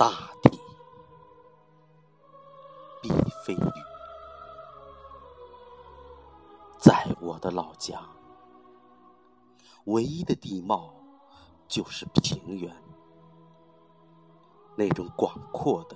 大地必非雨。在我的老家，唯一的地貌就是平原，那种广阔的、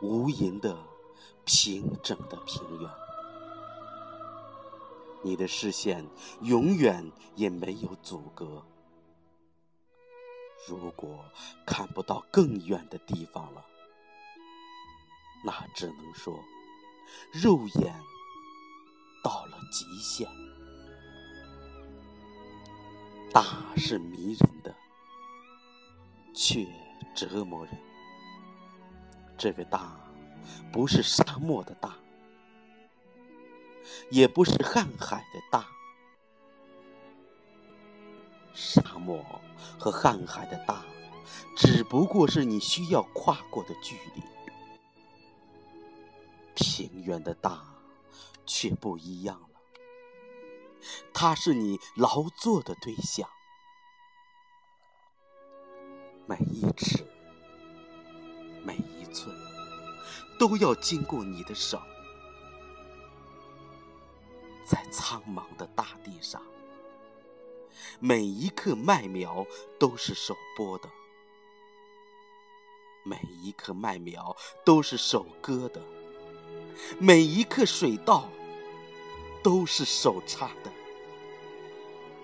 无垠的、平整的平原。你的视线永远也没有阻隔。如果看不到更远的地方了，那只能说肉眼到了极限。大是迷人的，却折磨人。这个大，不是沙漠的大，也不是瀚海的大。沙漠和瀚海的大，只不过是你需要跨过的距离；平原的大，却不一样了。它是你劳作的对象，每一尺、每一寸，都要经过你的手，在苍茫的大地上。每一棵麦苗都是手播的，每一棵麦苗都是手割的，每一棵水稻都是手插的，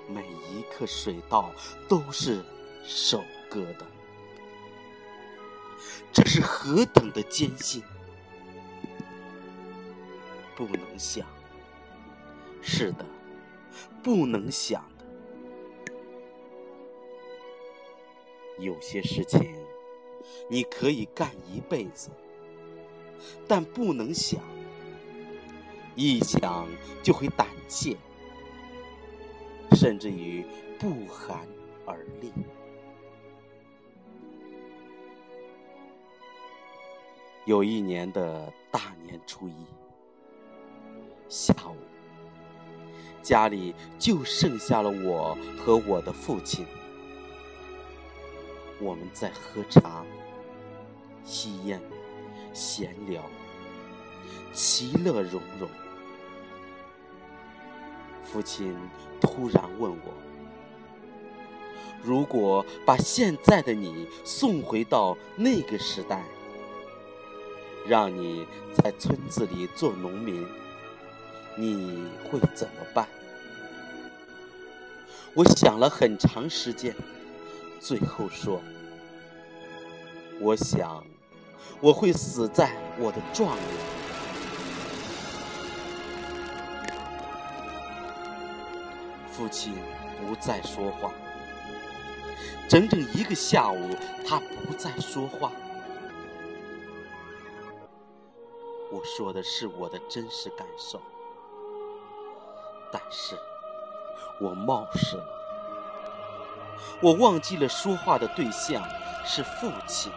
每一棵水稻都是手割的。这是何等的艰辛，不能想。是的，不能想。有些事情你可以干一辈子，但不能想，一想就会胆怯，甚至于不寒而栗。有一年的大年初一下午，家里就剩下了我和我的父亲。我们在喝茶、吸烟、闲聊，其乐融融。父亲突然问我：“如果把现在的你送回到那个时代，让你在村子里做农民，你会怎么办？”我想了很长时间。最后说：“我想我会死在我的庄园。”父亲不再说话，整整一个下午，他不再说话。我说的是我的真实感受，但是我冒失了。我忘记了说话的对象是父亲。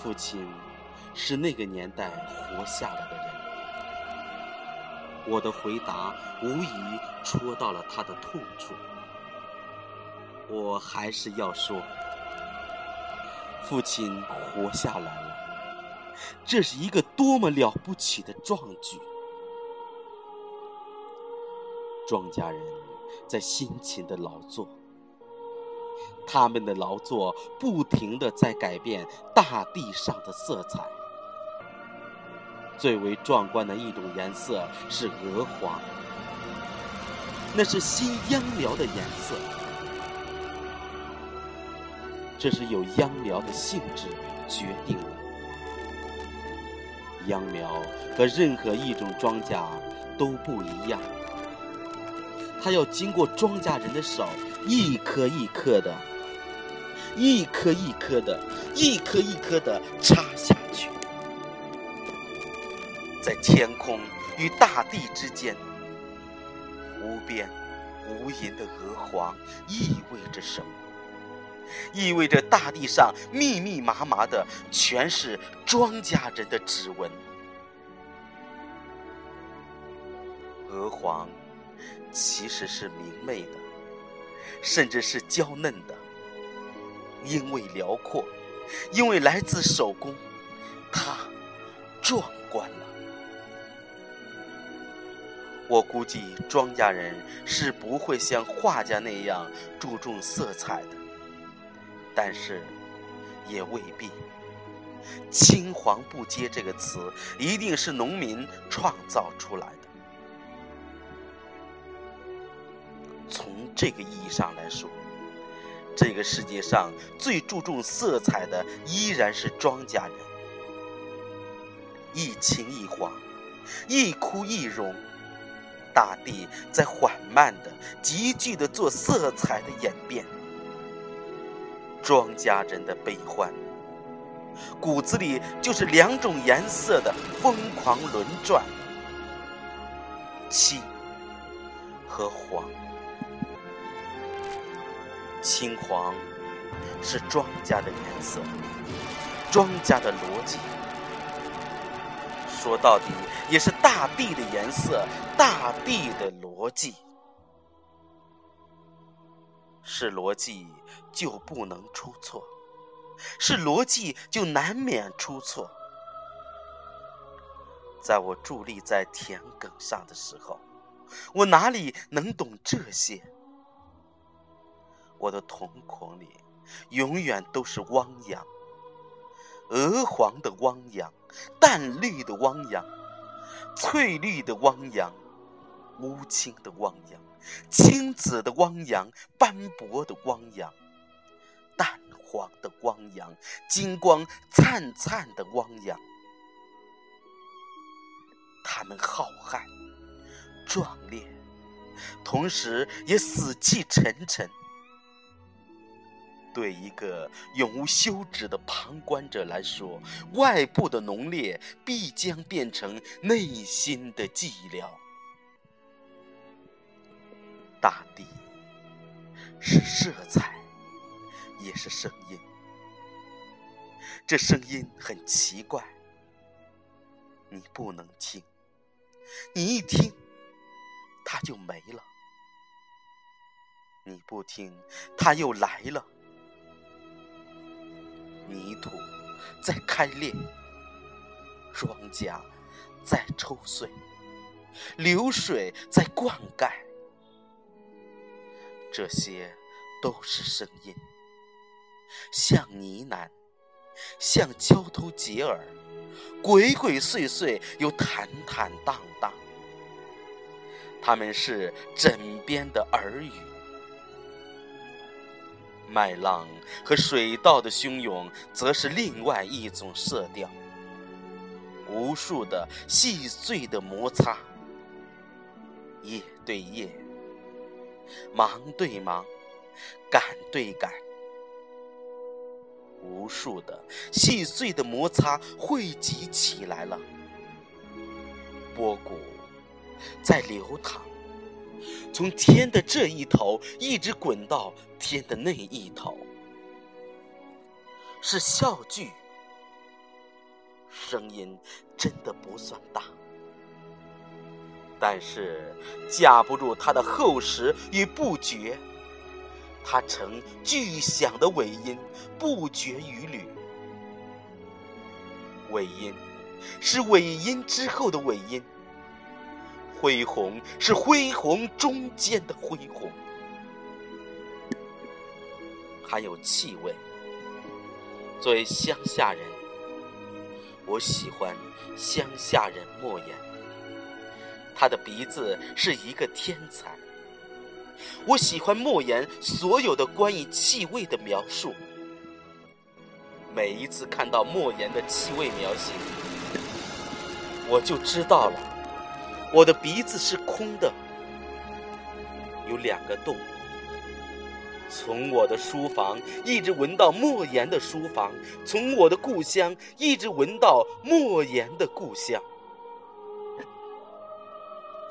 父亲是那个年代活下来的人。我的回答无疑戳到了他的痛处。我还是要说，父亲活下来了，这是一个多么了不起的壮举！庄稼人。在辛勤的劳作，他们的劳作不停的在改变大地上的色彩。最为壮观的一种颜色是鹅黄，那是新秧苗的颜色。这是由秧苗的性质决定的。秧苗和任何一种庄稼都不一样。它要经过庄稼人的手，一颗一颗的，一颗一颗的，一颗一颗的插下去，在天空与大地之间，无边无垠的鹅黄意味着什么？意味着大地上密密麻麻的全是庄稼人的指纹，鹅黄。其实是明媚的，甚至是娇嫩的。因为辽阔，因为来自手工，它壮观了。我估计庄稼人是不会像画家那样注重色彩的，但是也未必。青黄不接这个词，一定是农民创造出来这个意义上来说，这个世界上最注重色彩的依然是庄稼人。一青一黄，一枯一荣，大地在缓慢的、急剧的做色彩的演变。庄稼人的悲欢。骨子里就是两种颜色的疯狂轮转，青和黄。青黄是庄稼的颜色，庄稼的逻辑，说到底也是大地的颜色，大地的逻辑。是逻辑就不能出错。是逻辑就难免出错。在我伫立在田埂上的时候，我哪里能懂这些？我的瞳孔里永远都是汪洋，鹅黄的汪洋，淡绿的汪洋，翠绿的汪洋，乌青的汪洋，青紫的汪洋，斑驳的汪洋，淡。黄的汪洋，金光灿灿的汪洋，他们浩瀚、壮烈，同时也死气沉沉。对一个永无休止的旁观者来说，外部的浓烈必将变成内心的寂寥。大地是色彩。也是声音，这声音很奇怪，你不能听，你一听，它就没了；你不听，它又来了。泥土在开裂，庄稼在抽穗，流水在灌溉，这些都是声音。像呢喃，像交头接耳，鬼鬼祟祟又坦坦荡荡。他们是枕边的耳语。麦浪和水稻的汹涌，则是另外一种色调。无数的细碎的摩擦，叶对叶，忙对忙，赶对赶。无数的细碎的摩擦汇集起来了，波谷在流淌，从天的这一头一直滚到天的那一头，是笑剧，声音真的不算大，但是架不住它的厚实与不绝。它呈巨响的尾音，不绝于缕。尾音是尾音之后的尾音，恢宏是恢宏中间的恢宏，还有气味。作为乡下人，我喜欢乡下人莫言，他的鼻子是一个天才。我喜欢莫言所有的关于气味的描述。每一次看到莫言的气味描写，我就知道了，我的鼻子是空的，有两个洞。从我的书房一直闻到莫言的书房，从我的故乡一直闻到莫言的故乡。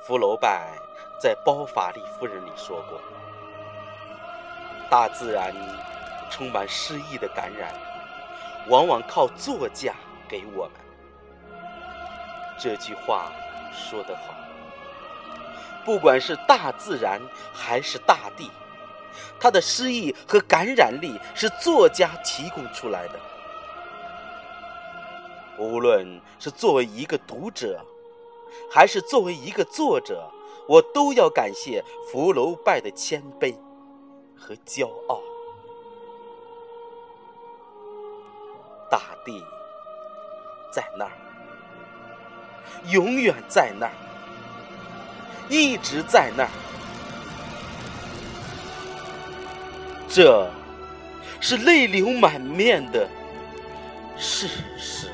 福楼拜在《包法利夫人》里说过：“大自然充满诗意的感染，往往靠作家给我们。”这句话说得好。不管是大自然还是大地，他的诗意和感染力是作家提供出来的。无论是作为一个读者，还是作为一个作者，我都要感谢福楼拜的谦卑和骄傲。大地在那儿，永远在那儿，一直在那儿。这是泪流满面的事实。